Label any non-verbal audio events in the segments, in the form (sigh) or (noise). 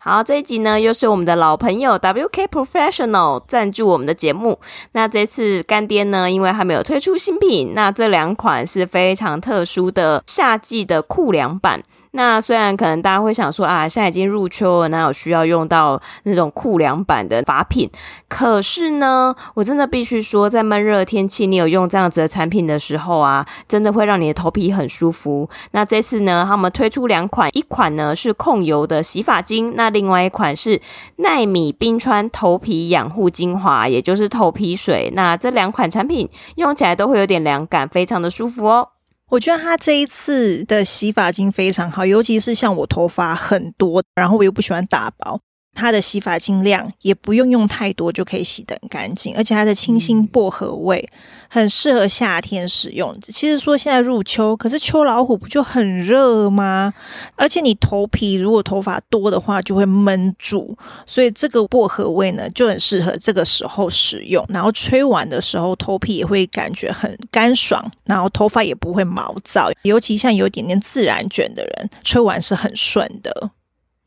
好，这一集呢，又是我们的老朋友 WK Professional 赞助我们的节目。那这次干爹呢，因为还没有推出新品，那这两款是非常特殊的夏季的酷凉版。那虽然可能大家会想说啊，现在已经入秋了，哪有需要用到那种酷凉版的发品？可是呢，我真的必须说，在闷热天气，你有用这样子的产品的时候啊，真的会让你的头皮很舒服。那这次呢，他们推出两款，一款呢是控油的洗发精，那另外一款是奈米冰川头皮养护精华，也就是头皮水。那这两款产品用起来都会有点凉感，非常的舒服哦。我觉得他这一次的洗发精非常好，尤其是像我头发很多，然后我又不喜欢打薄。它的洗发精量也不用用太多就可以洗得很干净，而且它的清新薄荷味很适合夏天使用。其实说现在入秋，可是秋老虎不就很热吗？而且你头皮如果头发多的话，就会闷住，所以这个薄荷味呢就很适合这个时候使用。然后吹完的时候，头皮也会感觉很干爽，然后头发也不会毛躁，尤其像有点点自然卷的人，吹完是很顺的。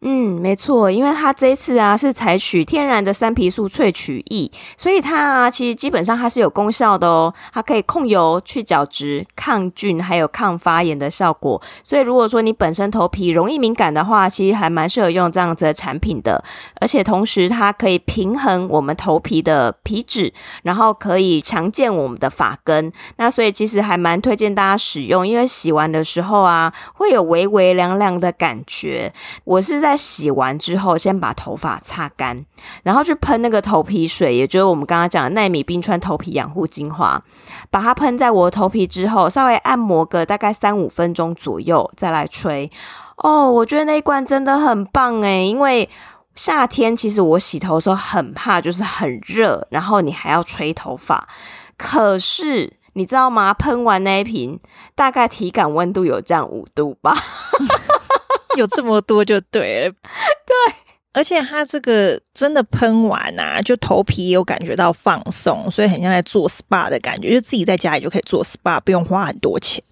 嗯，没错，因为它这一次啊是采取天然的山皮素萃取液，所以它啊其实基本上它是有功效的哦，它可以控油、去角质、抗菌，还有抗发炎的效果。所以如果说你本身头皮容易敏感的话，其实还蛮适合用这样子的产品的。而且同时它可以平衡我们头皮的皮脂，然后可以强健我们的发根。那所以其实还蛮推荐大家使用，因为洗完的时候啊会有微微凉凉的感觉。我是在。在洗完之后，先把头发擦干，然后去喷那个头皮水，也就是我们刚刚讲的奈米冰川头皮养护精华，把它喷在我的头皮之后，稍微按摩个大概三五分钟左右，再来吹。哦，我觉得那一罐真的很棒诶，因为夏天其实我洗头的时候很怕，就是很热，然后你还要吹头发。可是你知道吗？喷完那一瓶，大概体感温度有降五度吧。(laughs) 有这么多就对了，(laughs) 对，而且它这个真的喷完啊，就头皮也有感觉到放松，所以很像在做 SPA 的感觉，就自己在家里就可以做 SPA，不用花很多钱。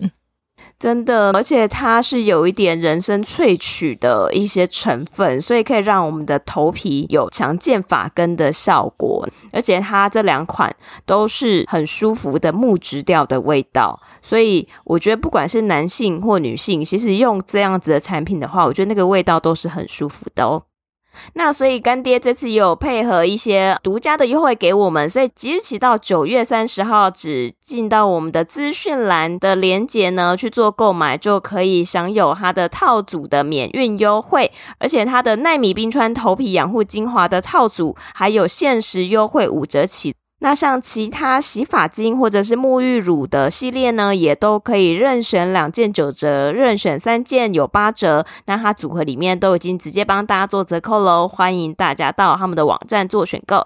真的，而且它是有一点人参萃取的一些成分，所以可以让我们的头皮有强健发根的效果。而且它这两款都是很舒服的木质调的味道，所以我觉得不管是男性或女性，其实用这样子的产品的话，我觉得那个味道都是很舒服的哦。那所以干爹这次也有配合一些独家的优惠给我们，所以即日起到九月三十号，只进到我们的资讯栏的链接呢去做购买，就可以享有它的套组的免运优惠，而且它的奈米冰川头皮养护精华的套组还有限时优惠五折起。那像其他洗发精或者是沐浴乳的系列呢，也都可以任选两件九折，任选三件有八折。那它组合里面都已经直接帮大家做折扣喽，欢迎大家到他们的网站做选购。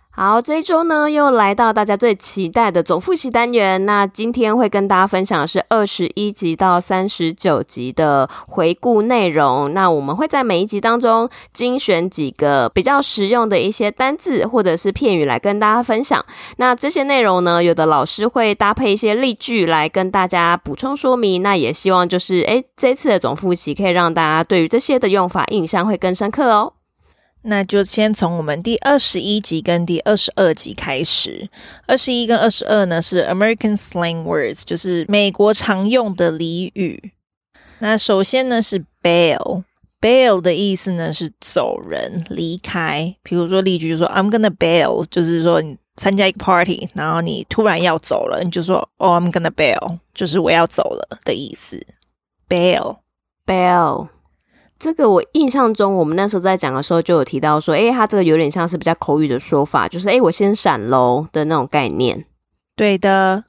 好，这一周呢，又来到大家最期待的总复习单元。那今天会跟大家分享的是二十一集到三十九集的回顾内容。那我们会在每一集当中精选几个比较实用的一些单字或者是片语来跟大家分享。那这些内容呢，有的老师会搭配一些例句来跟大家补充说明。那也希望就是，诶，这次的总复习可以让大家对于这些的用法印象会更深刻哦。那就先从我们第二十一集跟第二十二集开始。二十一跟二十二呢是 American slang words，就是美国常用的俚语。那首先呢是 bail，bail 的意思呢是走人、离开。比如说例句就说 I'm gonna bail，就是说你参加一个 party，然后你突然要走了，你就说 Oh I'm gonna bail，就是我要走了的意思。bail，bail。这个我印象中，我们那时候在讲的时候就有提到说，诶，他这个有点像是比较口语的说法，就是诶，我先闪喽的那种概念。对的。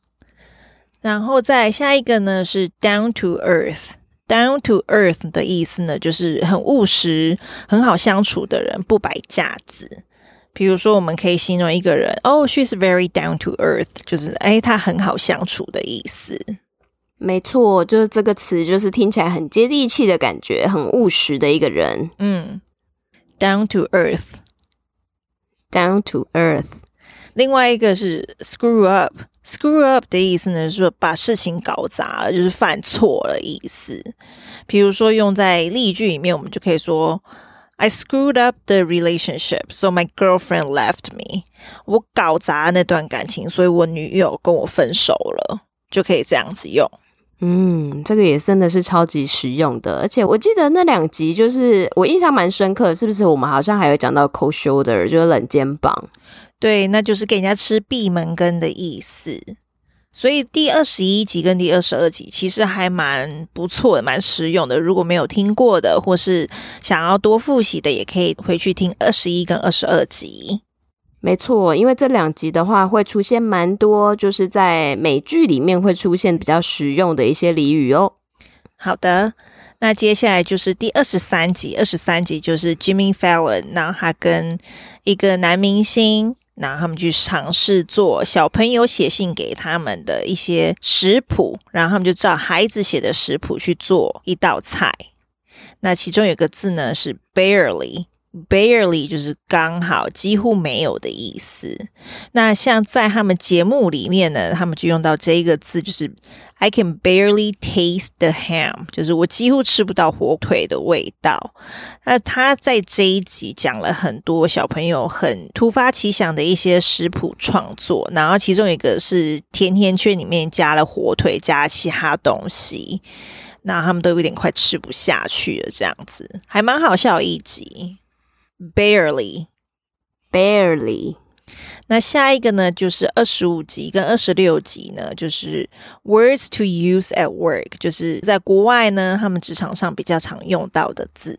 然后再下一个呢是 down to earth。Down to earth 的意思呢，就是很务实、很好相处的人，不摆架子。比如说，我们可以形容一个人，Oh, she is very down to earth，就是哎，她很好相处的意思。没错，就是这个词，就是听起来很接地气的感觉，很务实的一个人。嗯，down to earth，down to earth。另外一个是 screw up，screw up 的意思呢，是说把事情搞砸了，就是犯错了意思。比如说用在例句里面，我们就可以说。I screwed up the relationship, so my girlfriend left me. 我搞砸那段感情，所以我女友跟我分手了，就可以这样子用。嗯，这个也真的是超级实用的，而且我记得那两集就是我印象蛮深刻，是不是？我们好像还有讲到 cold shoulder，就是冷肩膀。对，那就是给人家吃闭门羹的意思。所以第二十一集跟第二十二集其实还蛮不错的，蛮实用的。如果没有听过的，或是想要多复习的，也可以回去听二十一跟二十二集。没错，因为这两集的话会出现蛮多，就是在美剧里面会出现比较实用的一些俚语哦。好的，那接下来就是第二十三集，二十三集就是 Jimmy Fallon，然后他跟一个男明星。然后他们去尝试做小朋友写信给他们的一些食谱，然后他们就照孩子写的食谱去做一道菜。那其中有个字呢是 barely barely 就是刚好，几乎没有的意思。那像在他们节目里面呢，他们就用到这一个字，就是 I can barely taste the ham，就是我几乎吃不到火腿的味道。那他在这一集讲了很多小朋友很突发奇想的一些食谱创作，然后其中一个是甜甜圈里面加了火腿，加其他东西，那他们都有点快吃不下去了，这样子还蛮好笑一集。Barely，barely。那下一个呢，就是二十五集跟二十六集呢，就是 words to use at work，就是在国外呢，他们职场上比较常用到的字。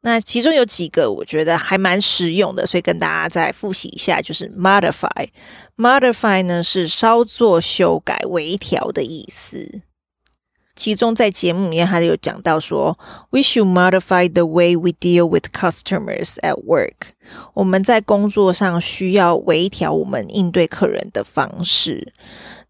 那其中有几个我觉得还蛮实用的，所以跟大家再复习一下，就是 modify。modify 呢是稍作修改、微调的意思。其中在节目里面，他有讲到说，We should modify the way we deal with customers at work。我们在工作上需要微调我们应对客人的方式。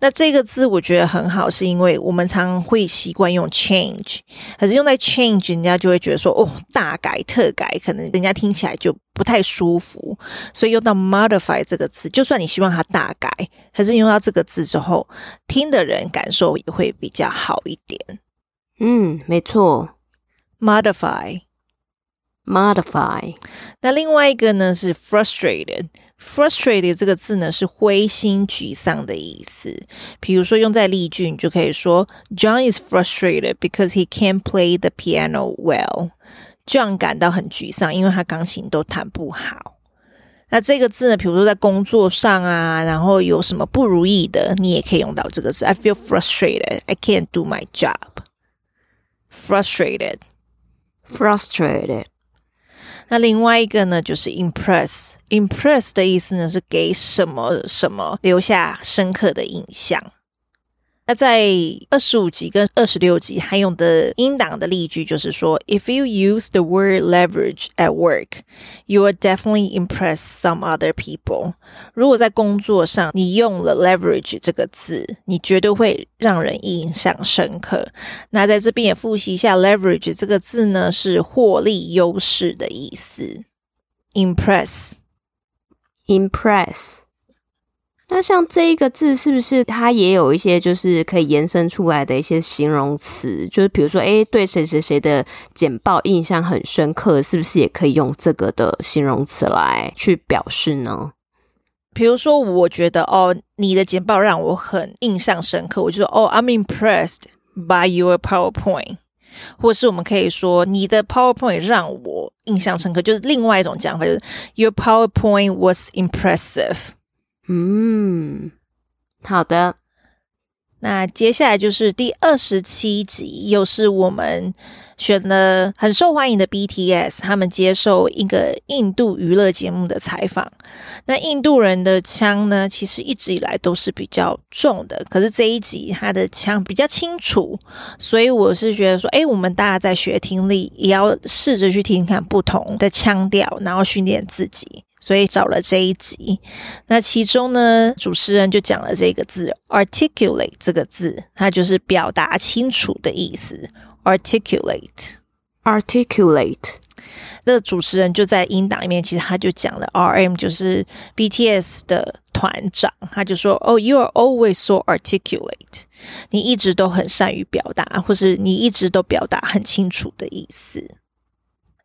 那这个字我觉得很好，是因为我们常会习惯用 change，可是用在 change，人家就会觉得说，哦，大改特改，可能人家听起来就不太舒服。所以用到 modify 这个词，就算你希望它大改，可是用到这个字之后，听的人感受也会比较好一点。嗯，没错，modify，modify。那另外一个呢是 frustrated。Frustrated 这个字呢是灰心沮丧的意思。比如说用在例句，你就可以说 John is frustrated because he can't play the piano well. John 感到很沮丧，因为他钢琴都弹不好。那这个字呢，比如说在工作上啊，然后有什么不如意的，你也可以用到这个字。I feel frustrated. I can't do my job. Frustrated. Frustrated. 那另外一个呢，就是 impress。impress 的意思呢，是给什么什么留下深刻的印象。那在二十五集跟二十六集还用的英档的例句就是说，If you use the word leverage at work, you will definitely impress some other people。如果在工作上你用了 leverage 这个字，你绝对会让人印象深刻。那在这边也复习一下 leverage 这个字呢，是获利优势的意思。Impress，impress。 那像这一个字，是不是它也有一些就是可以延伸出来的一些形容词？就是比如说，诶，对谁谁谁的简报印象很深刻，是不是也可以用这个的形容词来去表示呢？比如说，我觉得哦，你的简报让我很印象深刻，我就说哦，I'm impressed by your PowerPoint。或是我们可以说，你的 PowerPoint 让我印象深刻，就是另外一种讲法，就是 Your PowerPoint was impressive。嗯，好的。那接下来就是第二十七集，又是我们选了很受欢迎的 BTS，他们接受一个印度娱乐节目的采访。那印度人的腔呢，其实一直以来都是比较重的，可是这一集他的腔比较清楚，所以我是觉得说，哎，我们大家在学听力，也要试着去听看不同的腔调，然后训练自己。所以找了这一集，那其中呢，主持人就讲了这个字 “articulate” 这个字，它就是表达清楚的意思。articulate，articulate。那主持人就在音档里面，其实他就讲了，RM 就是 BTS 的团长，他就说：“哦，you are always so articulate，你一直都很善于表达，或是你一直都表达很清楚的意思。”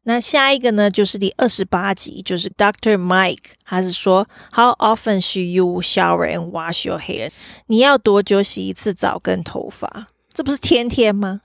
那下一个呢，就是第二十八集，就是 Doctor Mike，他是说，How often should you shower and wash your hair？你要多久洗一次澡跟头发？这不是天天吗？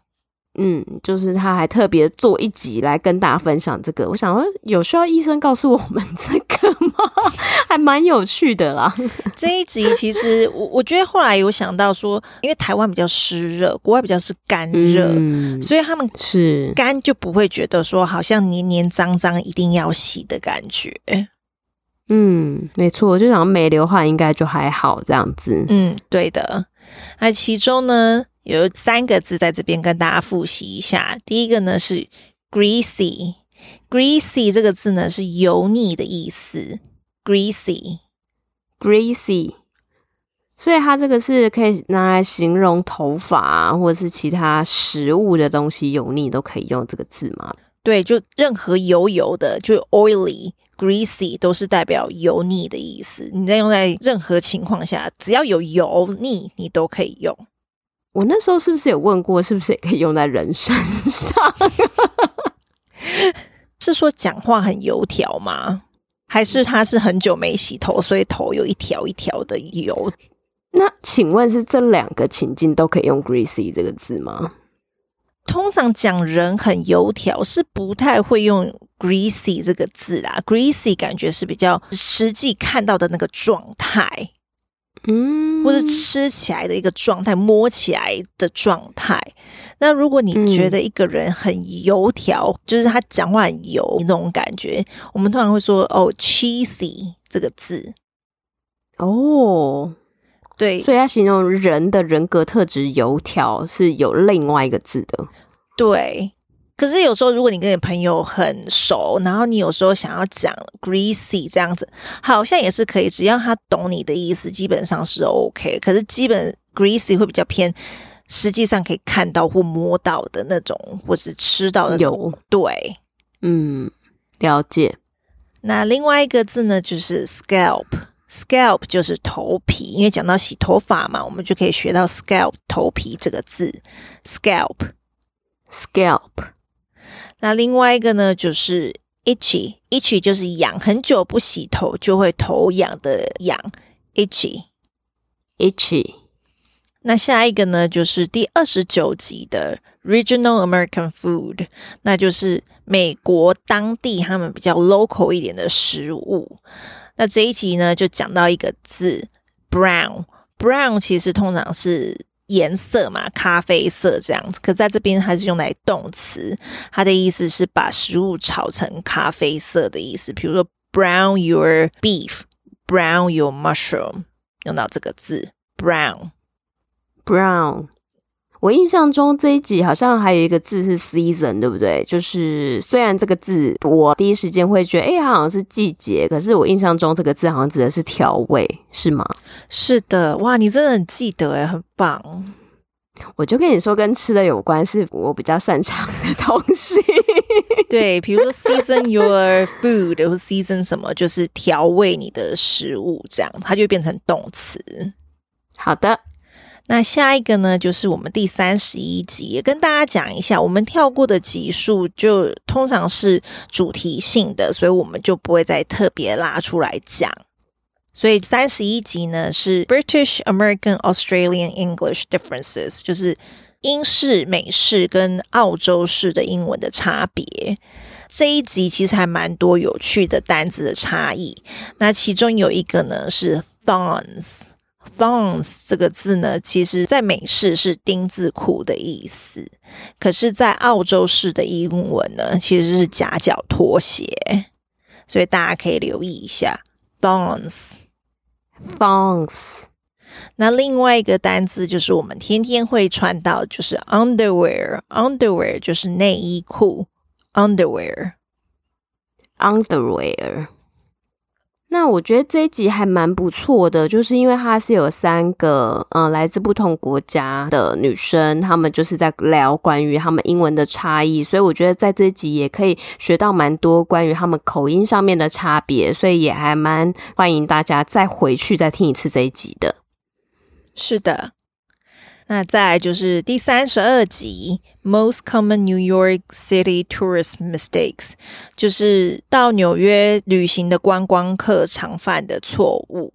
嗯，就是他还特别做一集来跟大家分享这个。我想说，有需要医生告诉我们这个吗？(laughs) 还蛮有趣的啦。(laughs) 这一集其实我我觉得后来有想到说，因为台湾比较湿热，国外比较是干热，嗯、所以他们是干就不会觉得说好像黏黏脏脏一定要洗的感觉。嗯，没错，我就想没流汗应该就还好这样子。嗯，对的。那其中呢，有三个字在这边跟大家复习一下。第一个呢是 greasy，greasy 这个字呢是油腻的意思。greasy，greasy，所以它这个是可以拿来形容头发啊，或者是其他食物的东西油腻都可以用这个字吗？对，就任何油油的，就 oily，greasy 都是代表油腻的意思。你在用在任何情况下，只要有油腻，你都可以用。我那时候是不是有问过，是不是也可以用在人身上？(laughs) 是说讲话很油条吗？还是他是很久没洗头，所以头有一条一条的油？(laughs) 那请问是这两个情境都可以用 greasy 这个字吗？通常讲人很油条是不太会用 greasy 这个字啊，greasy 感觉是比较实际看到的那个状态。嗯，或是吃起来的一个状态，摸起来的状态。那如果你觉得一个人很油条，嗯、就是他讲话很油那种感觉，我们通常会说哦，cheesy 这个字。哦，对，所以他形容人的人格特质油条是有另外一个字的。对。可是有时候，如果你跟你朋友很熟，然后你有时候想要讲 greasy 这样子，好像也是可以，只要他懂你的意思，基本上是 OK。可是基本 greasy 会比较偏，实际上可以看到或摸到的那种，或是吃到的那种。有对，嗯，了解。那另外一个字呢，就是 scalp，scalp 就是头皮，因为讲到洗头发嘛，我们就可以学到 scalp 头皮这个字，scalp，scalp。Scalp 那另外一个呢，就是 itchy，itchy 就是痒，很久不洗头就会头痒的痒，itchy，itchy。那下一个呢，就是第二十九集的 Regional American Food，那就是美国当地他们比较 local 一点的食物。那这一集呢，就讲到一个字 brown，brown 其实通常是。颜色嘛，咖啡色这样子，可在这边还是用来动词，它的意思是把食物炒成咖啡色的意思。比如说，brown your beef，brown your mushroom，用到这个字，brown，brown。我印象中这一集好像还有一个字是 season，对不对？就是虽然这个字我第一时间会觉得，哎、欸，它好像是季节，可是我印象中这个字好像指的是调味，是吗？是的，哇，你真的很记得哎，很棒。我就跟你说，跟吃的有关，是我比较擅长的东西。对，(laughs) 比如说 season your food，或 season 什么，就是调味你的食物，这样它就变成动词。好的。那下一个呢，就是我们第三十一集，也跟大家讲一下，我们跳过的集数就通常是主题性的，所以我们就不会再特别拉出来讲。所以三十一集呢是 British American Australian English Differences，就是英式、美式跟澳洲式的英文的差别。这一集其实还蛮多有趣的单字的差异。那其中有一个呢是 thorns。Thongs 这个字呢，其实在美式是丁字裤的意思，可是，在澳洲式的英文呢，其实是夹脚拖鞋，所以大家可以留意一下 thongs。thongs。那另外一个单字就是我们天天会穿到，就是 underwear。underwear 就是内衣裤，underwear。那我觉得这一集还蛮不错的，就是因为它是有三个嗯、来自不同国家的女生，她们就是在聊关于她们英文的差异，所以我觉得在这一集也可以学到蛮多关于她们口音上面的差别，所以也还蛮欢迎大家再回去再听一次这一集的。是的。那再来就是第三十二集，Most Common New York City Tourist Mistakes，就是到纽约旅行的观光客常犯的错误。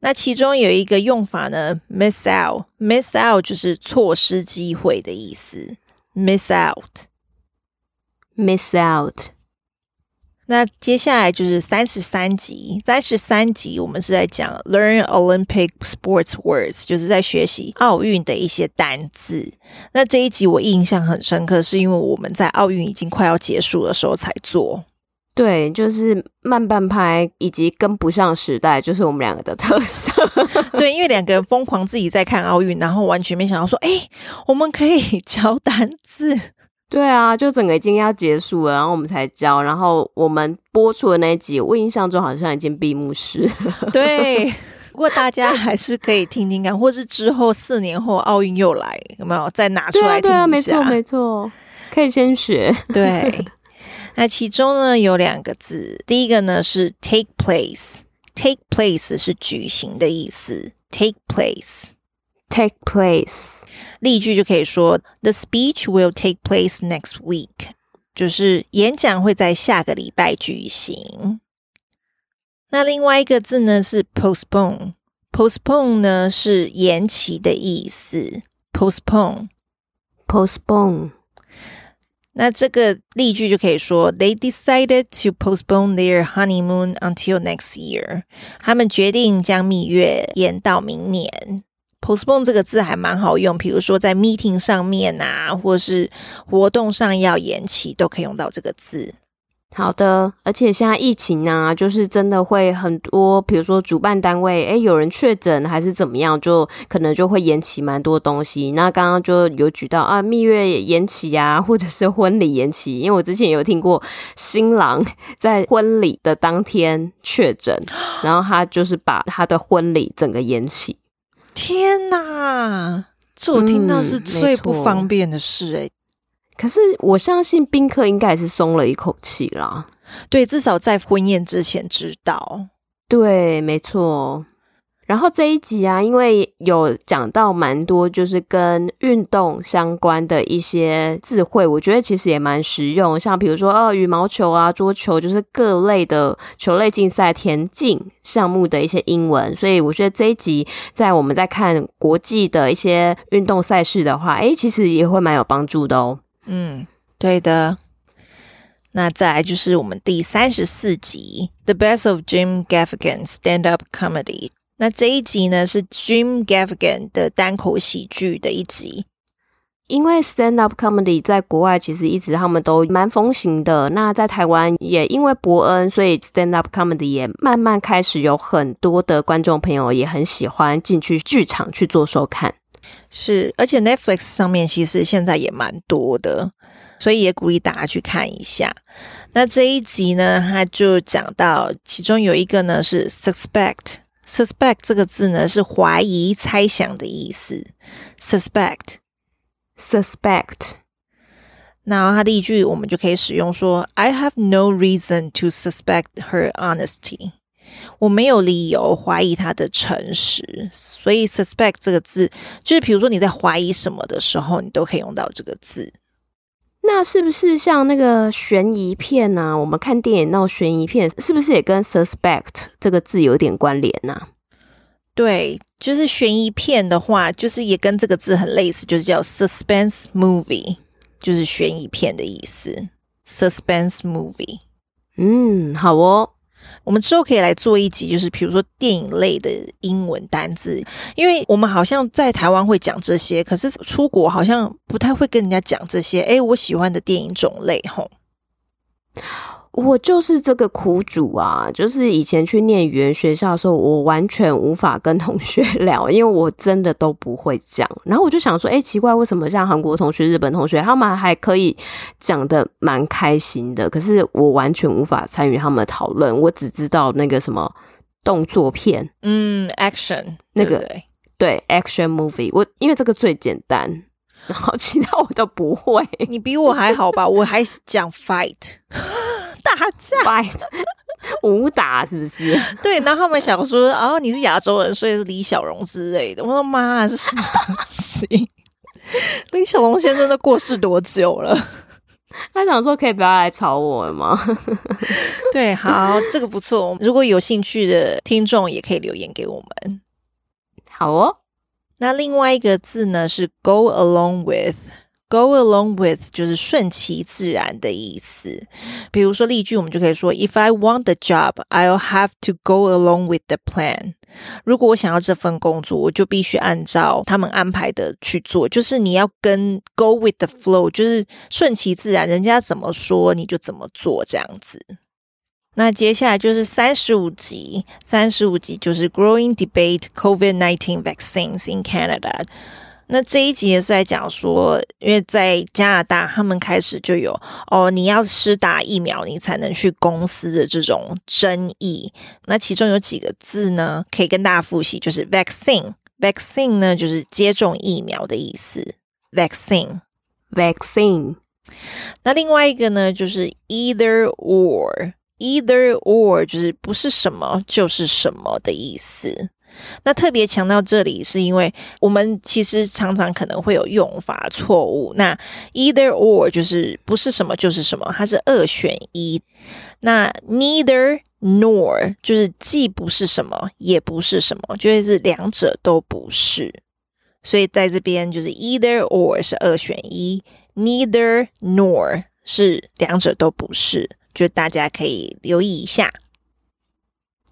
那其中有一个用法呢，miss out，miss out 就是错失机会的意思，miss out，miss out。那接下来就是三十三集，三十三集我们是在讲 Learn Olympic Sports Words，就是在学习奥运的一些单字。那这一集我印象很深刻，是因为我们在奥运已经快要结束的时候才做。对，就是慢半拍以及跟不上时代，就是我们两个的特色。(laughs) 对，因为两个人疯狂自己在看奥运，然后完全没想到说，哎，我们可以教单字。对啊，就整个已经要结束了，然后我们才教，然后我们播出的那一集，我印象中好像已经闭幕式了。(laughs) 对，不过大家还是可以听听看，或是之后四年后奥运又来，有没有再拿出来听一下？对啊，没错没错，可以先学。对，(laughs) 那其中呢有两个字，第一个呢是 take place，take place 是举行的意思，take place，take place。例句就可以说，The speech will take place next week，就是演讲会在下个礼拜举行。那另外一个字呢是 postpone，postpone 呢是延期的意思，postpone，postpone。那这个例句就可以说，They decided to postpone their honeymoon until next year，他们决定将蜜月延到明年。 Postpone 这个字还蛮好用，比如说在 meeting 上面啊，或是活动上要延期，都可以用到这个字。好的，而且现在疫情啊，就是真的会很多，比如说主办单位，诶，有人确诊还是怎么样，就可能就会延期蛮多东西。那刚刚就有举到啊，蜜月延期啊，或者是婚礼延期，因为我之前有听过新郎在婚礼的当天确诊，然后他就是把他的婚礼整个延期。天哪，这我听到是最不方便的事哎、欸嗯、可是我相信宾客应该也是松了一口气啦。对，至少在婚宴之前知道。对，没错。然后这一集啊，因为有讲到蛮多，就是跟运动相关的一些词汇，我觉得其实也蛮实用。像比如说，哦，羽毛球啊、桌球，就是各类的球类竞赛、田径项目的一些英文。所以我觉得这一集在我们在看国际的一些运动赛事的话，诶，其实也会蛮有帮助的哦。嗯，对的。那再来就是我们第三十四集《The Best of Jim Gaffigan Stand Up Comedy》。那这一集呢，是 Jim Gaffigan 的单口喜剧的一集，因为 stand up comedy 在国外其实一直他们都蛮风行的。那在台湾也因为伯恩，所以 stand up comedy 也慢慢开始有很多的观众朋友也很喜欢进去剧场去做收看。是，而且 Netflix 上面其实现在也蛮多的，所以也鼓励大家去看一下。那这一集呢，他就讲到其中有一个呢是 suspect。Suspect 这个字呢，是怀疑、猜想的意思。Suspect，suspect。那它的一句我们就可以使用说：“I have no reason to suspect her honesty。”我没有理由怀疑她的诚实。所以 suspect 这个字，就是比如说你在怀疑什么的时候，你都可以用到这个字。那是不是像那个悬疑片呢、啊？我们看电影那种悬疑片，是不是也跟 suspect 这个字有点关联呢、啊？对，就是悬疑片的话，就是也跟这个字很类似，就是叫 suspense movie，就是悬疑片的意思。suspense movie。嗯，好哦。我们之后可以来做一集，就是比如说电影类的英文单字，因为我们好像在台湾会讲这些，可是出国好像不太会跟人家讲这些。哎，我喜欢的电影种类，吼。我就是这个苦主啊！就是以前去念语言学校的时候，我完全无法跟同学 (laughs) 聊，因为我真的都不会讲。然后我就想说，哎，奇怪，为什么像韩国同学、日本同学，他们还可以讲的蛮开心的？可是我完全无法参与他们的讨论。我只知道那个什么动作片，嗯，action 那个对，对，action movie。我因为这个最简单，然后其他我都不会。你比我还好吧？我还讲 fight。打架武打是不是？(laughs) 对，然后他们想说，哦，你是亚洲人，所以是李小龙之类的。我说妈，这是什么东西？(laughs) 李小龙先生都过世多久了？他想说，可以不要来吵我了吗？(laughs) 对，好，这个不错。如果有兴趣的听众，也可以留言给我们。好哦。那另外一个字呢，是 go along with。Go along with 就是顺其自然的意思。比如说例句，我们就可以说：If I want the job, I'll have to go along with the plan。如果我想要这份工作，我就必须按照他们安排的去做。就是你要跟 go with the flow，就是顺其自然，人家怎么说你就怎么做这样子。那接下来就是三十五集，三十五集就是 Growing debate COVID-19 vaccines in Canada。 那这一集也是在讲说，因为在加拿大，他们开始就有哦，你要施打疫苗，你才能去公司的这种争议。那其中有几个字呢，可以跟大家复习，就是 vaccine。vaccine 呢，就是接种疫苗的意思。vaccine，vaccine。那另外一个呢，就是 either or。either or 就是不是什么就是什么的意思。那特别强调这里，是因为我们其实常常可能会有用法错误。那 either or 就是不是什么就是什么，它是二选一。那 neither nor 就是既不是什么，也不是什么，就是两者都不是。所以在这边就是 either or 是二选一，neither nor 是两者都不是，就大家可以留意一下。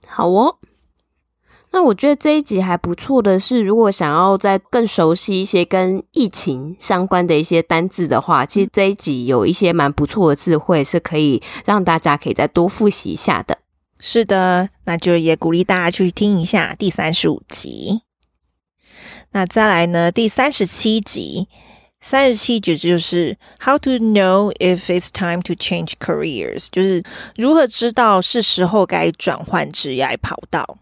好哦。那我觉得这一集还不错的是，如果想要再更熟悉一些跟疫情相关的一些单字的话，其实这一集有一些蛮不错的智慧，是可以让大家可以再多复习一下的。是的，那就也鼓励大家去听一下第三十五集。那再来呢，第三十七集，三十七集就是 How to know if it's time to change careers，就是如何知道是时候该转换职业跑道。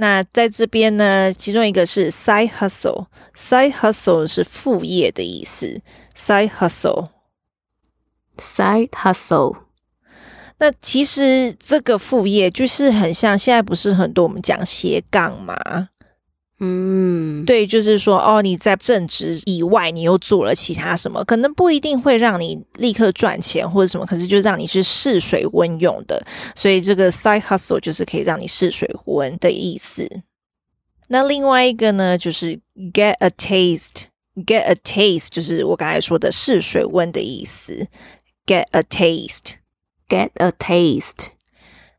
那在这边呢，其中一个是 side hustle，side hustle 是副业的意思，side hustle，side hustle。那其实这个副业就是很像现在不是很多我们讲斜杠吗？嗯，对，就是说，哦，你在正职以外，你又做了其他什么，可能不一定会让你立刻赚钱或者什么，可是就让你是试水温用的，所以这个 side hustle 就是可以让你试水温的意思。那另外一个呢，就是 get a taste，get a taste 就是我刚才说的试水温的意思，get a taste，get a taste。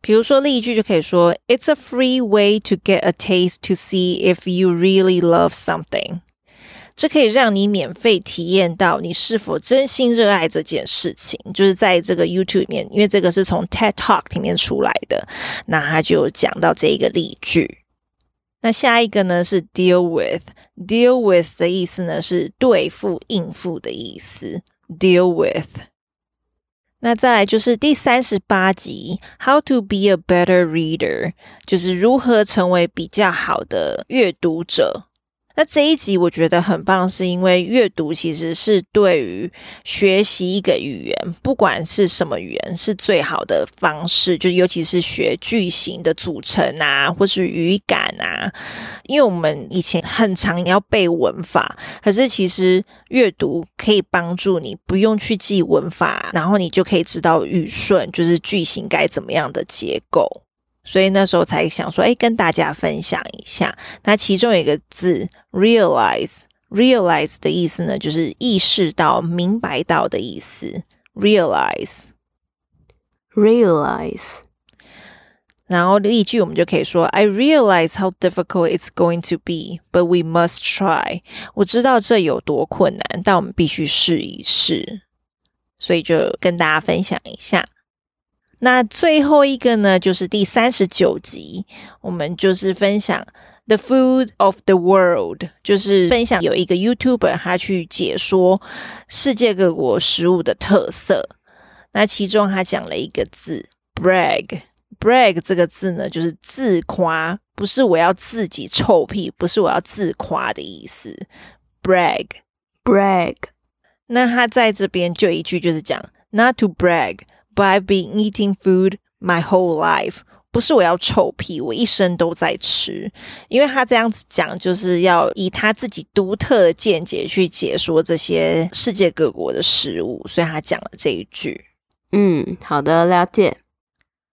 比如说例句就可以说，It's a free way to get a taste to see if you really love something。这可以让你免费体验到你是否真心热爱这件事情。就是在这个 YouTube 里面，因为这个是从 TED Talk 里面出来的，那他就讲到这一个例句。那下一个呢是 deal with，deal with 的意思呢是对付、应付的意思，deal with。那再来就是第三十八集，How to be a better reader，就是如何成为比较好的阅读者。那这一集我觉得很棒，是因为阅读其实是对于学习一个语言，不管是什么语言，是最好的方式。就尤其是学句型的组成啊，或是语感啊。因为我们以前很常要背文法，可是其实阅读可以帮助你不用去记文法，然后你就可以知道语顺，就是句型该怎么样的结构。所以那时候才想说，哎，跟大家分享一下。那其中有一个字 realize，realize 的意思呢，就是意识到、明白到的意思。realize，realize。然后例句我们就可以说：I realize how difficult it's going to be, but we must try。我知道这有多困难，但我们必须试一试。所以就跟大家分享一下。那最后一个呢，就是第三十九集，我们就是分享 The Food of the World，就是分享有一个 YouTuber 他去解说世界各国食物的特色。那其中他讲了一个字 brag。brag 这个字呢，就是自夸，不是我要自己臭屁，不是我要自夸的意思。brag，brag。那他在这边就一句就是讲，not to but I've been eating food my whole life。不是我要臭屁，我一生都在吃。因为他这样子讲，就是要以他自己独特的见解去解说这些世界各国的食物，所以他讲了这一句。嗯，好的，了解。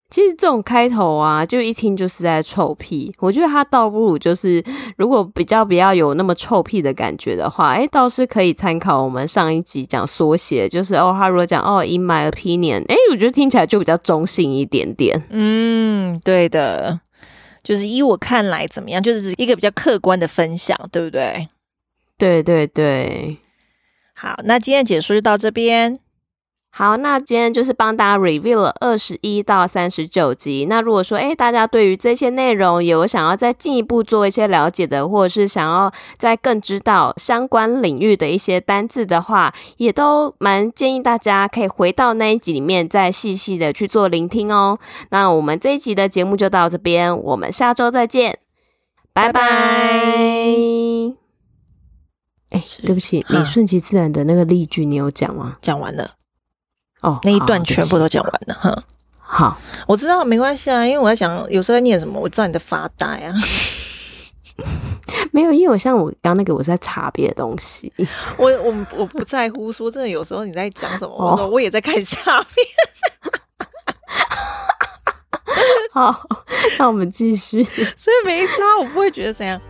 其实这种开头啊，就一听就是在臭屁。我觉得他倒不如就是，如果比较比较有那么臭屁的感觉的话，诶，倒是可以参考我们上一集讲缩写，就是哦，他如果讲哦，in my opinion，诶，我觉得听起来就比较中性一点点。嗯，对的，就是依我看来怎么样，就是一个比较客观的分享，对不对？对对对。好，那今天的解说就到这边。好，那今天就是帮大家 review 了二十一到三十九集。那如果说，诶，大家对于这些内容有想要再进一步做一些了解的，或者是想要再更知道相关领域的一些单字的话，也都蛮建议大家可以回到那一集里面再细细的去做聆听哦。那我们这一集的节目就到这边，我们下周再见，拜拜。诶，对不起，你顺其自然的那个例句你有讲吗？讲完了。哦，那一段全部都讲完了，哈。好，我知道没关系啊，因为我在想，有时候在念什么，我知道你在发呆啊。(laughs) 没有，因为我像我刚那个，我是在查别的东西。我我我不在乎，说真的，有时候你在讲什么，我说我也在看下面。(laughs) 好，那我们继续。(laughs) 所以没差，我不会觉得怎样。